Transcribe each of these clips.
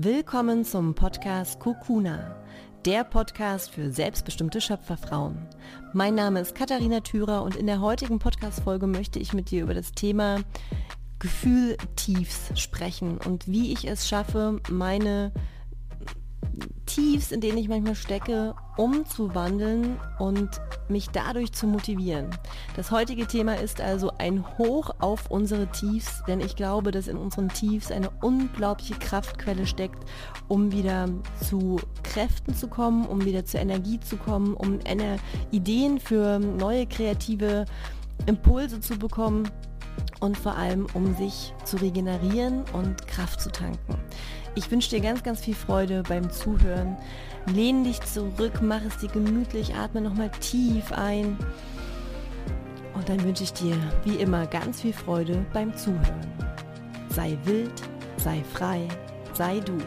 Willkommen zum Podcast Kokuna, der Podcast für selbstbestimmte Schöpferfrauen. Mein Name ist Katharina Thürer und in der heutigen Podcast-Folge möchte ich mit dir über das Thema Gefühltiefs sprechen und wie ich es schaffe, meine Tiefs, in denen ich manchmal stecke, umzuwandeln und mich dadurch zu motivieren. Das heutige Thema ist also ein Hoch auf unsere Tiefs, denn ich glaube, dass in unseren Tiefs eine unglaubliche Kraftquelle steckt, um wieder zu Kräften zu kommen, um wieder zur Energie zu kommen, um Ideen für neue kreative Impulse zu bekommen und vor allem um sich zu regenerieren und Kraft zu tanken. Ich wünsche dir ganz, ganz viel Freude beim Zuhören. Lehn dich zurück, mach es dir gemütlich, atme nochmal tief ein. Und dann wünsche ich dir, wie immer, ganz viel Freude beim Zuhören. Sei wild, sei frei, sei du.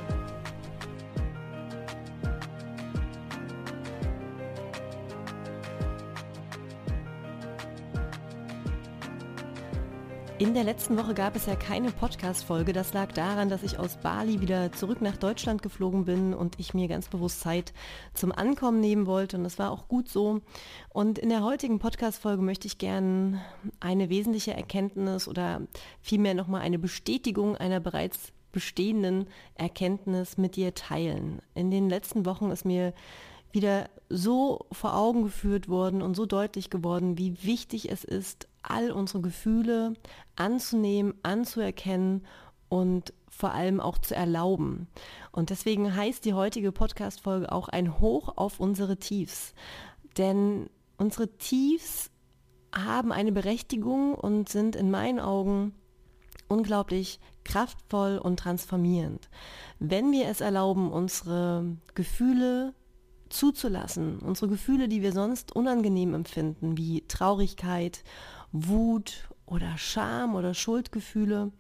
In der letzten Woche gab es ja keine Podcast-Folge. Das lag daran, dass ich aus Bali wieder zurück nach Deutschland geflogen bin und ich mir ganz bewusst Zeit zum Ankommen nehmen wollte. Und das war auch gut so. Und in der heutigen Podcast-Folge möchte ich gerne eine wesentliche Erkenntnis oder vielmehr nochmal eine Bestätigung einer bereits bestehenden Erkenntnis mit dir teilen. In den letzten Wochen ist mir wieder so vor Augen geführt worden und so deutlich geworden, wie wichtig es ist, all unsere Gefühle anzunehmen, anzuerkennen und vor allem auch zu erlauben. Und deswegen heißt die heutige Podcast-Folge auch ein Hoch auf unsere Tiefs. Denn unsere Tiefs haben eine Berechtigung und sind in meinen Augen unglaublich kraftvoll und transformierend. Wenn wir es erlauben, unsere Gefühle zuzulassen, unsere Gefühle, die wir sonst unangenehm empfinden, wie Traurigkeit, Wut oder Scham oder Schuldgefühle,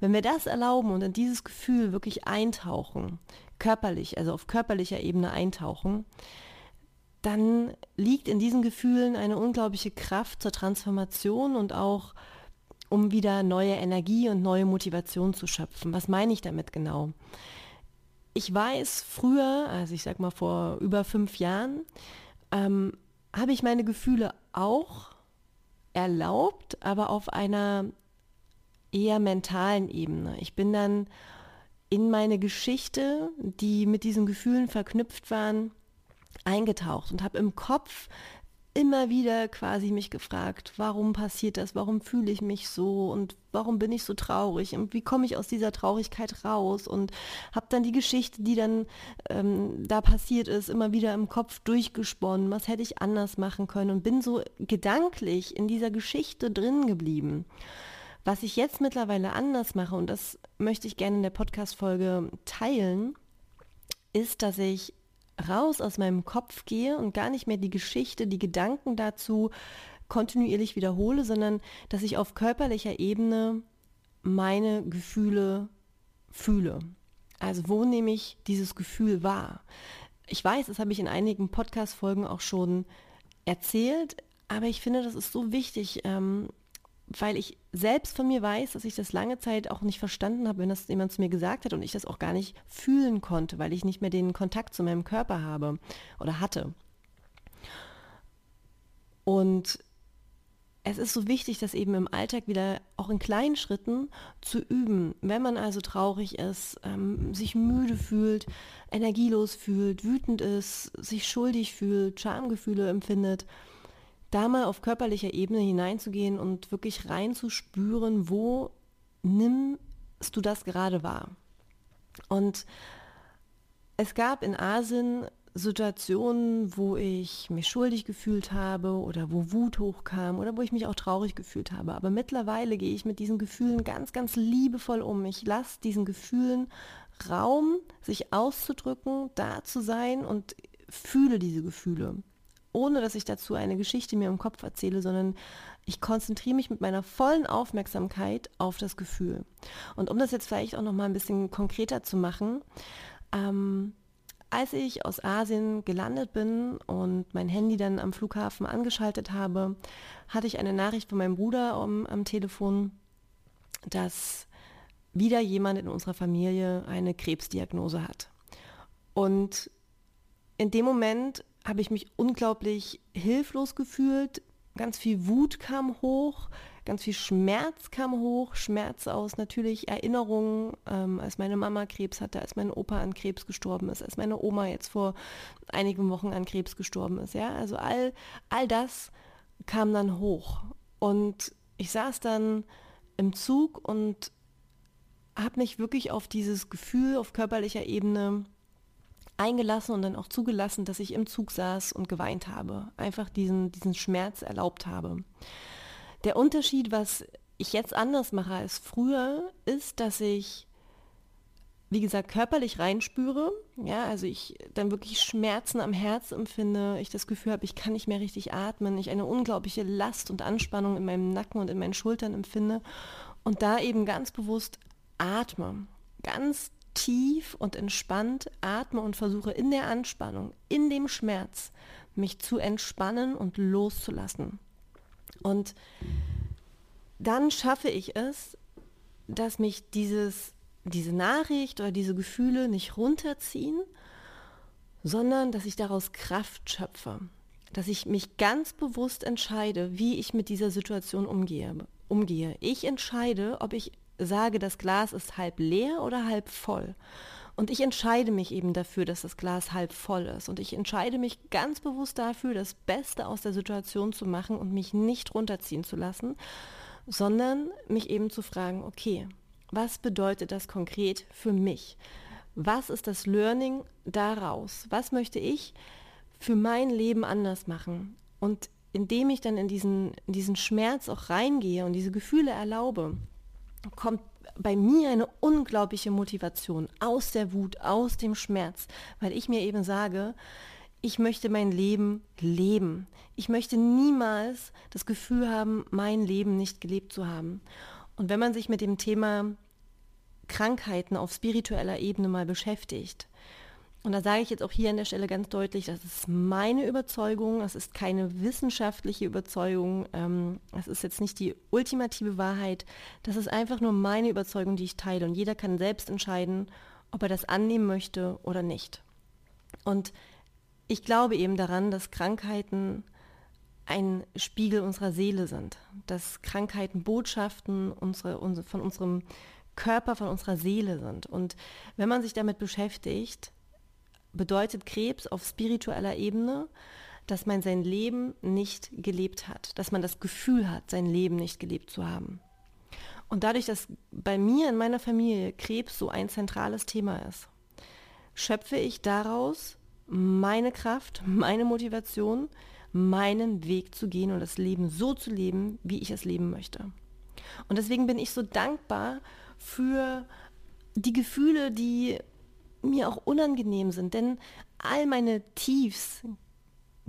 wenn wir das erlauben und in dieses Gefühl wirklich eintauchen, körperlich, also auf körperlicher Ebene eintauchen, dann liegt in diesen Gefühlen eine unglaubliche Kraft zur Transformation und auch um wieder neue Energie und neue Motivation zu schöpfen. Was meine ich damit genau? Ich weiß, früher, also ich sag mal vor über fünf Jahren, ähm, habe ich meine Gefühle auch erlaubt, aber auf einer eher mentalen Ebene. Ich bin dann in meine Geschichte, die mit diesen Gefühlen verknüpft waren, eingetaucht und habe im Kopf immer wieder quasi mich gefragt, warum passiert das, warum fühle ich mich so? Und warum bin ich so traurig? Und wie komme ich aus dieser Traurigkeit raus? Und habe dann die Geschichte, die dann ähm, da passiert ist, immer wieder im Kopf durchgesponnen, was hätte ich anders machen können? Und bin so gedanklich in dieser Geschichte drin geblieben. Was ich jetzt mittlerweile anders mache und das möchte ich gerne in der Podcast-Folge teilen, ist, dass ich raus aus meinem Kopf gehe und gar nicht mehr die Geschichte, die Gedanken dazu kontinuierlich wiederhole, sondern dass ich auf körperlicher Ebene meine Gefühle fühle. Also wo nehme ich dieses Gefühl wahr? Ich weiß, das habe ich in einigen Podcast-Folgen auch schon erzählt, aber ich finde, das ist so wichtig, ähm, weil ich selbst von mir weiß, dass ich das lange Zeit auch nicht verstanden habe, wenn das jemand zu mir gesagt hat und ich das auch gar nicht fühlen konnte, weil ich nicht mehr den Kontakt zu meinem Körper habe oder hatte. Und es ist so wichtig, das eben im Alltag wieder auch in kleinen Schritten zu üben. Wenn man also traurig ist, ähm, sich müde fühlt, energielos fühlt, wütend ist, sich schuldig fühlt, Schamgefühle empfindet, da mal auf körperlicher Ebene hineinzugehen und wirklich reinzuspüren, wo nimmst du das gerade wahr? Und es gab in Asien Situationen, wo ich mich schuldig gefühlt habe oder wo Wut hochkam oder wo ich mich auch traurig gefühlt habe. Aber mittlerweile gehe ich mit diesen Gefühlen ganz, ganz liebevoll um. Ich lasse diesen Gefühlen Raum, sich auszudrücken, da zu sein und fühle diese Gefühle ohne dass ich dazu eine Geschichte mir im Kopf erzähle, sondern ich konzentriere mich mit meiner vollen Aufmerksamkeit auf das Gefühl. Und um das jetzt vielleicht auch noch mal ein bisschen konkreter zu machen, ähm, als ich aus Asien gelandet bin und mein Handy dann am Flughafen angeschaltet habe, hatte ich eine Nachricht von meinem Bruder um, am Telefon, dass wieder jemand in unserer Familie eine Krebsdiagnose hat. Und in dem Moment habe ich mich unglaublich hilflos gefühlt. Ganz viel Wut kam hoch, ganz viel Schmerz kam hoch. Schmerz aus natürlich Erinnerungen, ähm, als meine Mama Krebs hatte, als mein Opa an Krebs gestorben ist, als meine Oma jetzt vor einigen Wochen an Krebs gestorben ist. Ja, also all, all das kam dann hoch. Und ich saß dann im Zug und habe mich wirklich auf dieses Gefühl auf körperlicher Ebene eingelassen und dann auch zugelassen, dass ich im Zug saß und geweint habe. Einfach diesen, diesen Schmerz erlaubt habe. Der Unterschied, was ich jetzt anders mache als früher, ist, dass ich, wie gesagt, körperlich reinspüre. Ja, also ich dann wirklich Schmerzen am Herz empfinde, ich das Gefühl habe, ich kann nicht mehr richtig atmen, ich eine unglaubliche Last und Anspannung in meinem Nacken und in meinen Schultern empfinde und da eben ganz bewusst atme. Ganz tief und entspannt atme und versuche in der Anspannung, in dem Schmerz, mich zu entspannen und loszulassen. Und dann schaffe ich es, dass mich dieses, diese Nachricht oder diese Gefühle nicht runterziehen, sondern dass ich daraus Kraft schöpfe. Dass ich mich ganz bewusst entscheide, wie ich mit dieser Situation umgehe. umgehe. Ich entscheide, ob ich sage, das Glas ist halb leer oder halb voll. Und ich entscheide mich eben dafür, dass das Glas halb voll ist. Und ich entscheide mich ganz bewusst dafür, das Beste aus der Situation zu machen und mich nicht runterziehen zu lassen, sondern mich eben zu fragen, okay, was bedeutet das konkret für mich? Was ist das Learning daraus? Was möchte ich für mein Leben anders machen? Und indem ich dann in diesen, in diesen Schmerz auch reingehe und diese Gefühle erlaube, kommt bei mir eine unglaubliche Motivation aus der Wut, aus dem Schmerz, weil ich mir eben sage, ich möchte mein Leben leben. Ich möchte niemals das Gefühl haben, mein Leben nicht gelebt zu haben. Und wenn man sich mit dem Thema Krankheiten auf spiritueller Ebene mal beschäftigt, und da sage ich jetzt auch hier an der Stelle ganz deutlich, das ist meine Überzeugung, das ist keine wissenschaftliche Überzeugung, ähm, das ist jetzt nicht die ultimative Wahrheit, das ist einfach nur meine Überzeugung, die ich teile. Und jeder kann selbst entscheiden, ob er das annehmen möchte oder nicht. Und ich glaube eben daran, dass Krankheiten ein Spiegel unserer Seele sind, dass Krankheiten Botschaften unsere, unsere, von unserem Körper, von unserer Seele sind. Und wenn man sich damit beschäftigt, bedeutet Krebs auf spiritueller Ebene, dass man sein Leben nicht gelebt hat, dass man das Gefühl hat, sein Leben nicht gelebt zu haben. Und dadurch, dass bei mir in meiner Familie Krebs so ein zentrales Thema ist, schöpfe ich daraus meine Kraft, meine Motivation, meinen Weg zu gehen und das Leben so zu leben, wie ich es leben möchte. Und deswegen bin ich so dankbar für die Gefühle, die mir auch unangenehm sind, denn all meine Tiefs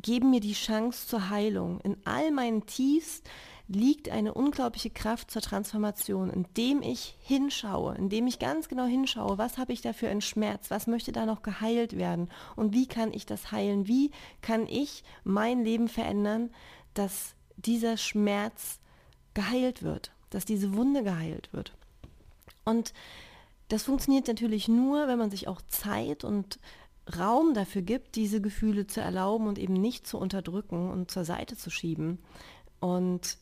geben mir die Chance zur Heilung. In all meinen Tiefs liegt eine unglaubliche Kraft zur Transformation, indem ich hinschaue, indem ich ganz genau hinschaue, was habe ich da für einen Schmerz, was möchte da noch geheilt werden und wie kann ich das heilen, wie kann ich mein Leben verändern, dass dieser Schmerz geheilt wird, dass diese Wunde geheilt wird. Und das funktioniert natürlich nur, wenn man sich auch Zeit und Raum dafür gibt, diese Gefühle zu erlauben und eben nicht zu unterdrücken und zur Seite zu schieben. Und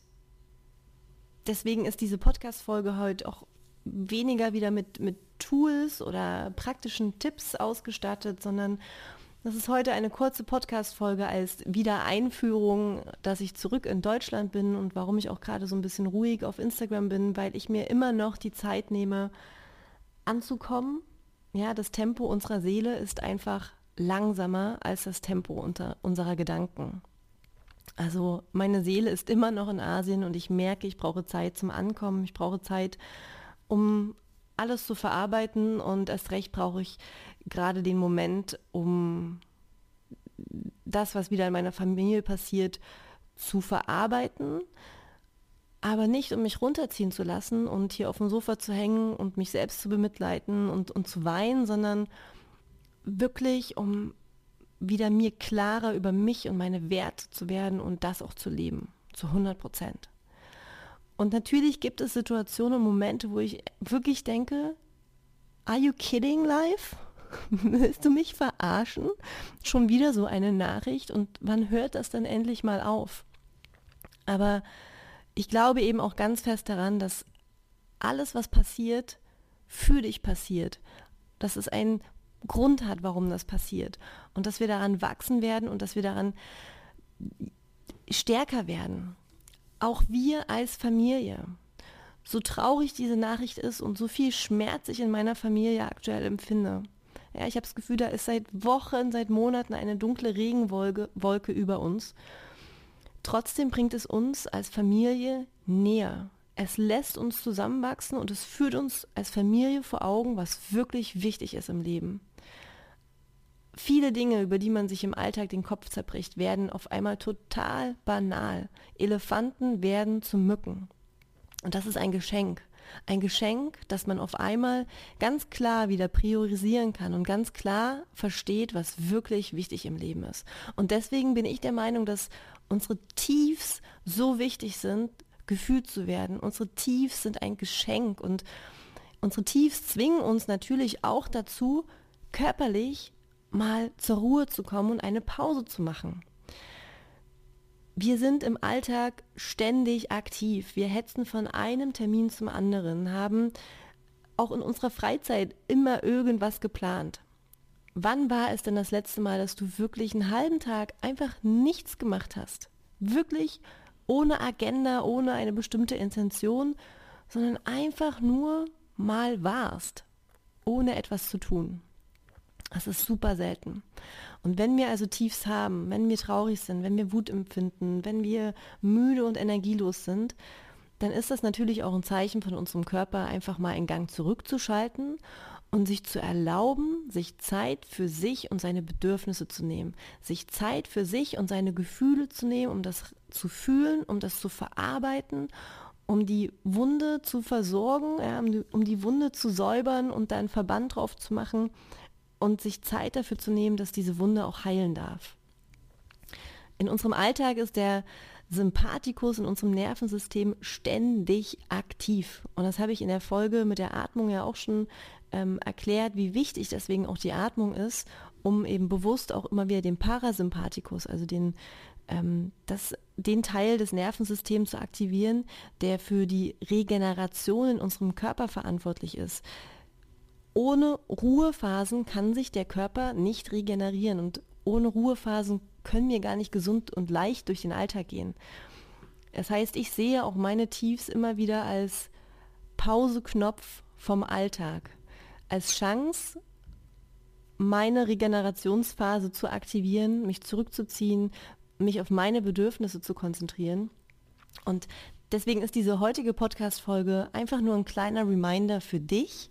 deswegen ist diese Podcast-Folge heute auch weniger wieder mit, mit Tools oder praktischen Tipps ausgestattet, sondern das ist heute eine kurze Podcast-Folge als Wiedereinführung, dass ich zurück in Deutschland bin und warum ich auch gerade so ein bisschen ruhig auf Instagram bin, weil ich mir immer noch die Zeit nehme, anzukommen. Ja, das Tempo unserer Seele ist einfach langsamer als das Tempo unter unserer Gedanken. Also meine Seele ist immer noch in Asien und ich merke, ich brauche Zeit zum Ankommen, ich brauche Zeit, um alles zu verarbeiten und erst recht brauche ich gerade den Moment, um das, was wieder in meiner Familie passiert, zu verarbeiten, aber nicht, um mich runterziehen zu lassen und hier auf dem Sofa zu hängen und mich selbst zu bemitleiden und, und zu weinen, sondern wirklich, um wieder mir klarer über mich und meine Werte zu werden und das auch zu leben, zu 100 Prozent. Und natürlich gibt es Situationen und Momente, wo ich wirklich denke, are you kidding life? Willst du mich verarschen? Schon wieder so eine Nachricht und wann hört das dann endlich mal auf? Aber ich glaube eben auch ganz fest daran, dass alles, was passiert, für dich passiert. Dass es einen Grund hat, warum das passiert. Und dass wir daran wachsen werden und dass wir daran stärker werden. Auch wir als Familie. So traurig diese Nachricht ist und so viel Schmerz ich in meiner Familie aktuell empfinde. Ja, ich habe das Gefühl, da ist seit Wochen, seit Monaten eine dunkle Regenwolke Wolke über uns. Trotzdem bringt es uns als Familie näher. Es lässt uns zusammenwachsen und es führt uns als Familie vor Augen, was wirklich wichtig ist im Leben. Viele Dinge, über die man sich im Alltag den Kopf zerbricht, werden auf einmal total banal. Elefanten werden zu Mücken. Und das ist ein Geschenk. Ein Geschenk, das man auf einmal ganz klar wieder priorisieren kann und ganz klar versteht, was wirklich wichtig im Leben ist. Und deswegen bin ich der Meinung, dass unsere Tiefs so wichtig sind, gefühlt zu werden. Unsere Tiefs sind ein Geschenk und unsere Tiefs zwingen uns natürlich auch dazu, körperlich mal zur Ruhe zu kommen und eine Pause zu machen. Wir sind im Alltag ständig aktiv. Wir hetzen von einem Termin zum anderen, haben auch in unserer Freizeit immer irgendwas geplant. Wann war es denn das letzte Mal, dass du wirklich einen halben Tag einfach nichts gemacht hast? Wirklich ohne Agenda, ohne eine bestimmte Intention, sondern einfach nur mal warst, ohne etwas zu tun. Das ist super selten. Und wenn wir also Tiefs haben, wenn wir traurig sind, wenn wir Wut empfinden, wenn wir müde und energielos sind, dann ist das natürlich auch ein Zeichen von unserem Körper, einfach mal in Gang zurückzuschalten und sich zu erlauben, sich Zeit für sich und seine Bedürfnisse zu nehmen, sich Zeit für sich und seine Gefühle zu nehmen, um das zu fühlen, um das zu verarbeiten, um die Wunde zu versorgen, ja, um, die, um die Wunde zu säubern und da einen Verband drauf zu machen und sich Zeit dafür zu nehmen, dass diese Wunde auch heilen darf. In unserem Alltag ist der Sympathikus in unserem Nervensystem ständig aktiv. Und das habe ich in der Folge mit der Atmung ja auch schon ähm, erklärt, wie wichtig deswegen auch die Atmung ist, um eben bewusst auch immer wieder den Parasympathikus, also den, ähm, das, den Teil des Nervensystems zu aktivieren, der für die Regeneration in unserem Körper verantwortlich ist ohne Ruhephasen kann sich der Körper nicht regenerieren und ohne Ruhephasen können wir gar nicht gesund und leicht durch den Alltag gehen. Das heißt, ich sehe auch meine Tiefs immer wieder als Pauseknopf vom Alltag, als Chance, meine Regenerationsphase zu aktivieren, mich zurückzuziehen, mich auf meine Bedürfnisse zu konzentrieren. Und deswegen ist diese heutige Podcast-Folge einfach nur ein kleiner Reminder für dich,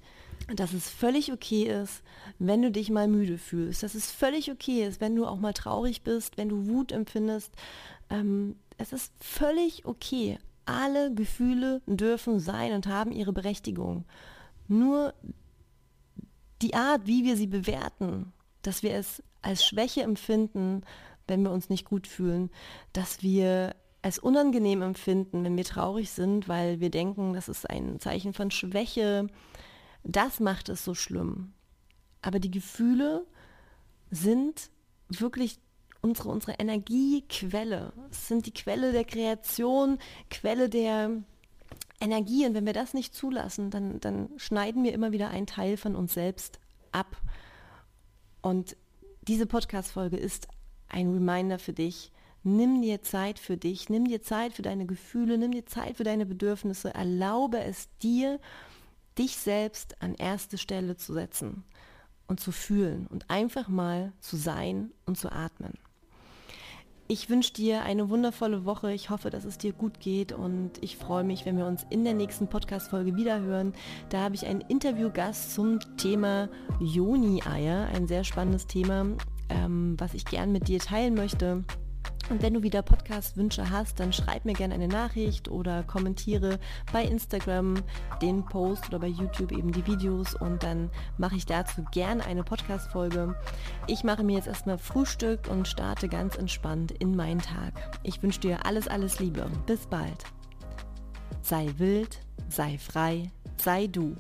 dass es völlig okay ist, wenn du dich mal müde fühlst, dass es völlig okay ist, wenn du auch mal traurig bist, wenn du Wut empfindest. Ähm, es ist völlig okay. Alle Gefühle dürfen sein und haben ihre Berechtigung. Nur die Art, wie wir sie bewerten, dass wir es als Schwäche empfinden, wenn wir uns nicht gut fühlen, dass wir es unangenehm empfinden, wenn wir traurig sind, weil wir denken, das ist ein Zeichen von Schwäche, das macht es so schlimm. Aber die Gefühle sind wirklich unsere, unsere Energiequelle. Es sind die Quelle der Kreation, Quelle der Energie. Und wenn wir das nicht zulassen, dann, dann schneiden wir immer wieder einen Teil von uns selbst ab. Und diese Podcast-Folge ist ein Reminder für dich. Nimm dir Zeit für dich, nimm dir Zeit für deine Gefühle, nimm dir Zeit für deine Bedürfnisse, erlaube es dir, dich selbst an erste Stelle zu setzen und zu fühlen und einfach mal zu sein und zu atmen. Ich wünsche dir eine wundervolle Woche. Ich hoffe, dass es dir gut geht und ich freue mich, wenn wir uns in der nächsten Podcast-Folge wiederhören. Da habe ich einen Interviewgast zum Thema Joni-Eier, ein sehr spannendes Thema, ähm, was ich gern mit dir teilen möchte. Und wenn du wieder Podcast-Wünsche hast, dann schreib mir gerne eine Nachricht oder kommentiere bei Instagram den Post oder bei YouTube eben die Videos und dann mache ich dazu gerne eine Podcast-Folge. Ich mache mir jetzt erstmal Frühstück und starte ganz entspannt in meinen Tag. Ich wünsche dir alles, alles Liebe. Bis bald. Sei wild, sei frei, sei du.